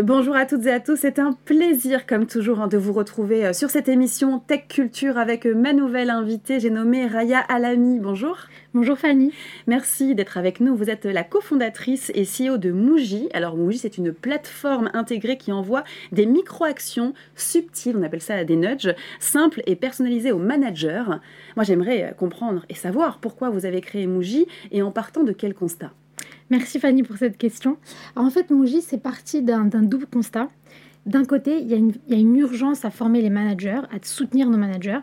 Bonjour à toutes et à tous, c'est un plaisir comme toujours hein, de vous retrouver euh, sur cette émission Tech Culture avec euh, ma nouvelle invitée, j'ai nommé Raya Alami. Bonjour. Bonjour Fanny. Merci d'être avec nous. Vous êtes la cofondatrice et CEO de Muji. Alors Muji, c'est une plateforme intégrée qui envoie des micro-actions subtiles, on appelle ça des nudges, simples et personnalisées aux managers. Moi j'aimerais euh, comprendre et savoir pourquoi vous avez créé Muji et en partant de quel constat? Merci Fanny pour cette question. en fait, Muji, c'est parti d'un double constat. D'un côté, il y, a une, urgence à former les managers, à soutenir nos managers.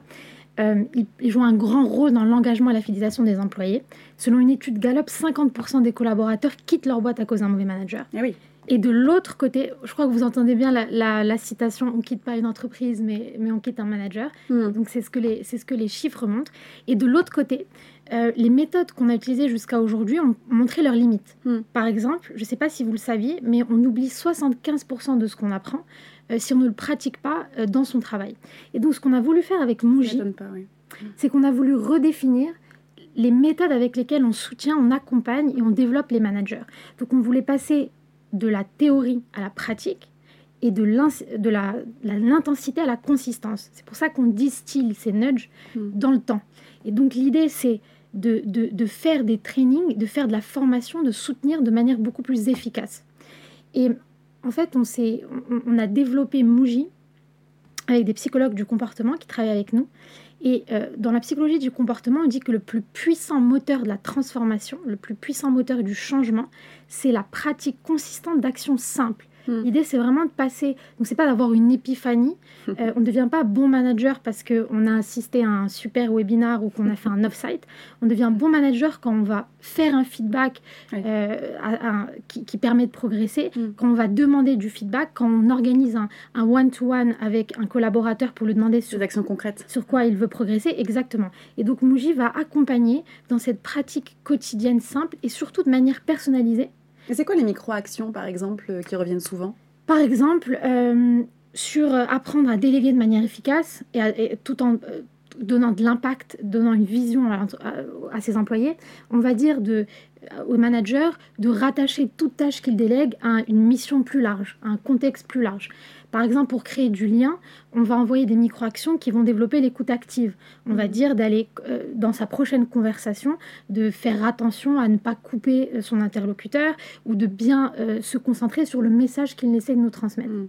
Euh, ils, jouent un grand rôle dans l'engagement et la fidélisation des employés. Selon une étude Gallup, 50% des collaborateurs quittent leur boîte à cause d'un mauvais manager. Eh oui. Et de l'autre côté, je crois que vous entendez bien la, citation on quitte pas une entreprise, mais, mais on quitte un manager. Hmm. Donc c'est ce, que les, ce que les chiffres montrent. Et de l'autre côté, euh, les méthodes qu'on a utilisées jusqu'à aujourd'hui ont montré leurs limites. Hmm. Par exemple, je ne sais pas si vous le saviez, mais on oublie 75% de ce qu'on apprend euh, si on ne le pratique pas euh, dans son travail. Et donc ce qu'on a voulu faire avec Muji, c'est qu'on a voulu redéfinir les méthodes avec lesquelles on soutient, on accompagne et on développe les managers. Donc on voulait passer de la théorie à la pratique et de l'intensité à la consistance. C'est pour ça qu'on distille ces nudges hmm. dans le temps. Et donc l'idée, c'est de, de, faire des trainings, de faire de la formation, de soutenir de manière beaucoup plus efficace. Et en fait, on, on, on a développé Muji avec des psychologues du comportement qui travaillent avec nous. Et euh, dans la psychologie du comportement, on dit que le plus puissant moteur de la transformation, le plus puissant moteur du changement, c'est la pratique consistante d'actions simples Hmm. L'idée, c'est vraiment de passer. Donc, c'est pas d'avoir une épiphanie. Euh, on ne devient pas bon manager parce qu'on a assisté à un super webinar ou qu'on a fait un off-site. On devient bon manager quand on va faire un feedback euh, qui, permet de progresser, hmm. quand on va demander du feedback, quand on organise un, one-to-one avec un collaborateur pour lui demander sur, actions concrètes. sur quoi il veut progresser. Exactement. Et donc, Muji va accompagner dans cette pratique quotidienne simple et surtout de manière personnalisée et c'est quoi les micro-actions, par exemple, euh, qui reviennent souvent? Par exemple, euh, sur euh, apprendre à déléguer de manière efficace et, tout en donnant de l'impact, donnant une vision à, ses employés, on va dire de, au manager de rattacher toute tâche qu'il délègue à une mission plus large, à un contexte plus large. Par exemple, pour créer du lien, on va envoyer des micro-actions qui vont développer l'écoute active. On va mhm. dire d'aller euh, dans sa prochaine conversation, de faire attention à ne pas couper euh, son interlocuteur ou de bien euh, se concentrer sur le message qu'il essaie de nous transmettre. Mhm.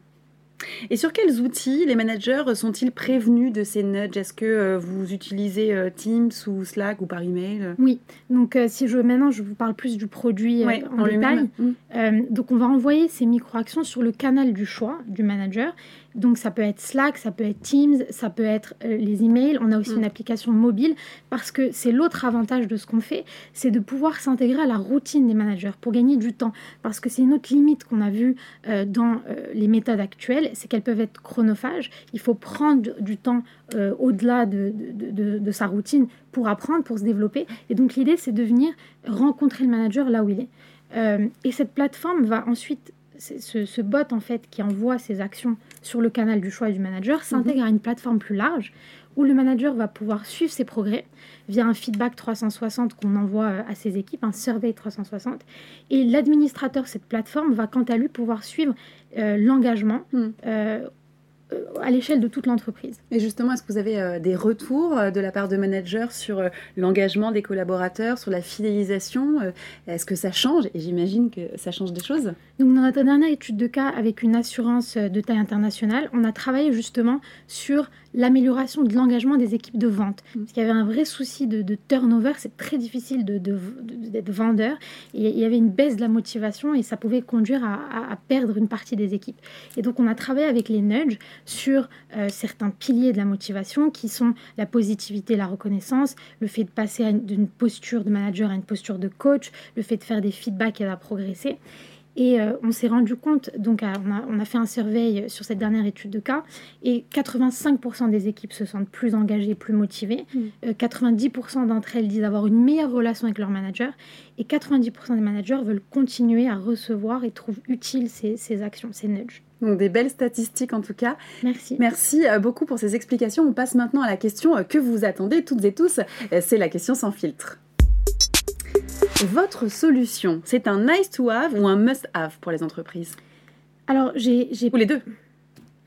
Et sur quels outils les managers sont-ils prévenus de ces nudges? Est-ce que euh, vous utilisez euh, Teams ou Slack ou par email? Oui, donc euh, si je maintenant je vous parle plus du produit en, détail. Mmh. donc on va envoyer ces micro-actions sur le canal du choix du manager donc ça peut être Slack, ça peut être Teams, ça peut être euh, les emails. On a aussi mm. une application mobile parce que c'est l'autre avantage de ce qu'on fait, c'est de pouvoir s'intégrer à la routine des managers pour gagner du temps. Parce que c'est une autre limite qu'on a vue euh, dans euh, les méthodes actuelles, c'est qu'elles peuvent être chronophages. Il faut prendre du temps au-delà de, de, sa routine pour apprendre, pour se développer. Et donc l'idée, c'est de venir rencontrer le manager là où il est. et cette plateforme va ensuite ce, bot en fait qui envoie ses actions sur le canal du choix du manager s'intègre mhm. à une plateforme plus large où le manager va pouvoir suivre ses progrès via un feedback 360 qu'on envoie euh, à ses équipes, un survey 360. Et l'administrateur de cette plateforme va quant à lui pouvoir suivre euh, l'engagement mhm. euh, euh, à l'échelle de toute l'entreprise. Et justement, est-ce que vous avez euh, des retours euh, de la part de managers sur l'engagement des collaborateurs, sur la fidélisation Est-ce que ça change? Et j'imagine que ça change des choses. Donc, dans notre dernière étude de cas avec une assurance de taille internationale, on a travaillé justement sur l'amélioration de l'engagement des équipes de vente. Mm. Parce qu'il y avait un vrai souci de, turnover, c'est très difficile d'être de, vendeur. Et il y avait une baisse de la motivation et ça pouvait conduire à, perdre une partie des équipes. Et donc on a travaillé avec les nudges sur euh, certains piliers de la motivation qui sont la positivité, la reconnaissance, le fait de passer d'une posture de manager à une posture de coach, le fait de faire des feedbacks et de progresser. Et euh, on s'est rendu compte, donc on, a, fait un survey sur cette dernière étude de cas, et 85% des équipes se sentent plus engagées, plus motivées. 90% mm. euh, d'entre elles disent avoir une meilleure relation avec leur manager, et 90% des managers veulent continuer à recevoir et trouvent utiles ces, actions, ces nudges. Donc des belles statistiques en tout cas. Merci. Merci euh, beaucoup pour ces explications. On passe maintenant à la question que vous attendez toutes et tous. C'est la question sans filtre. Votre solution, c'est un nice to have ou un must have pour les entreprises Alors, j'ai... Ou les deux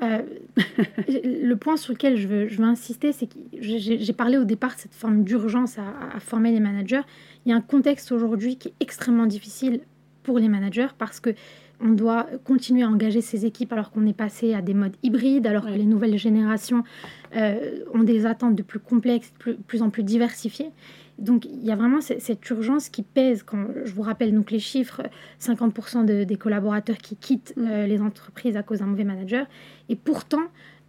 euh, le point sur lequel je veux, je veux insister, c'est que j'ai parlé au départ de cette forme d'urgence à, former les managers. Il y a un contexte aujourd'hui qui est extrêmement difficile pour les managers parce que on doit continuer à engager ces équipes alors qu'on est passé à des modes hybrides, alors que les nouvelles générations euh, ont des attentes de plus complexes, de plus, en plus diversifiées. Donc il y a vraiment cette, urgence qui pèse quand je vous rappelle donc les chiffres 50% des collaborateurs qui quittent mm. euh, les entreprises à cause d'un mauvais manager et pourtant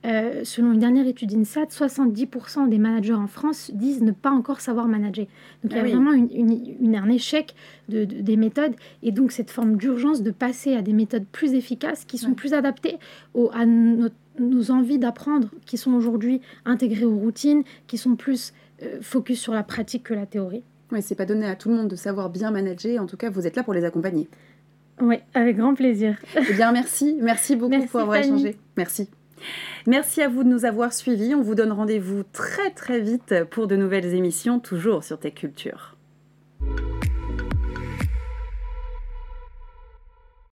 euh, selon une dernière étude INSAT, 70% des managers en France disent ne pas encore savoir manager. Donc il y a ah vraiment une, un échec de, des méthodes et donc cette forme d'urgence de passer à des méthodes plus efficaces qui sont plus adaptées au, à nos envies d'apprendre, qui sont aujourd'hui intégrées aux routines, qui sont plus euh, focus sur la pratique que la théorie. Oui, c'est pas donné à tout le monde de savoir bien manager. En tout cas, vous êtes là pour les accompagner. Oui, avec grand plaisir. Eh bien, merci. Merci beaucoup pour avoir échangé. Merci. Merci à vous de nous avoir suivis. On vous donne rendez-vous très très vite pour de nouvelles émissions, toujours sur Tech Culture.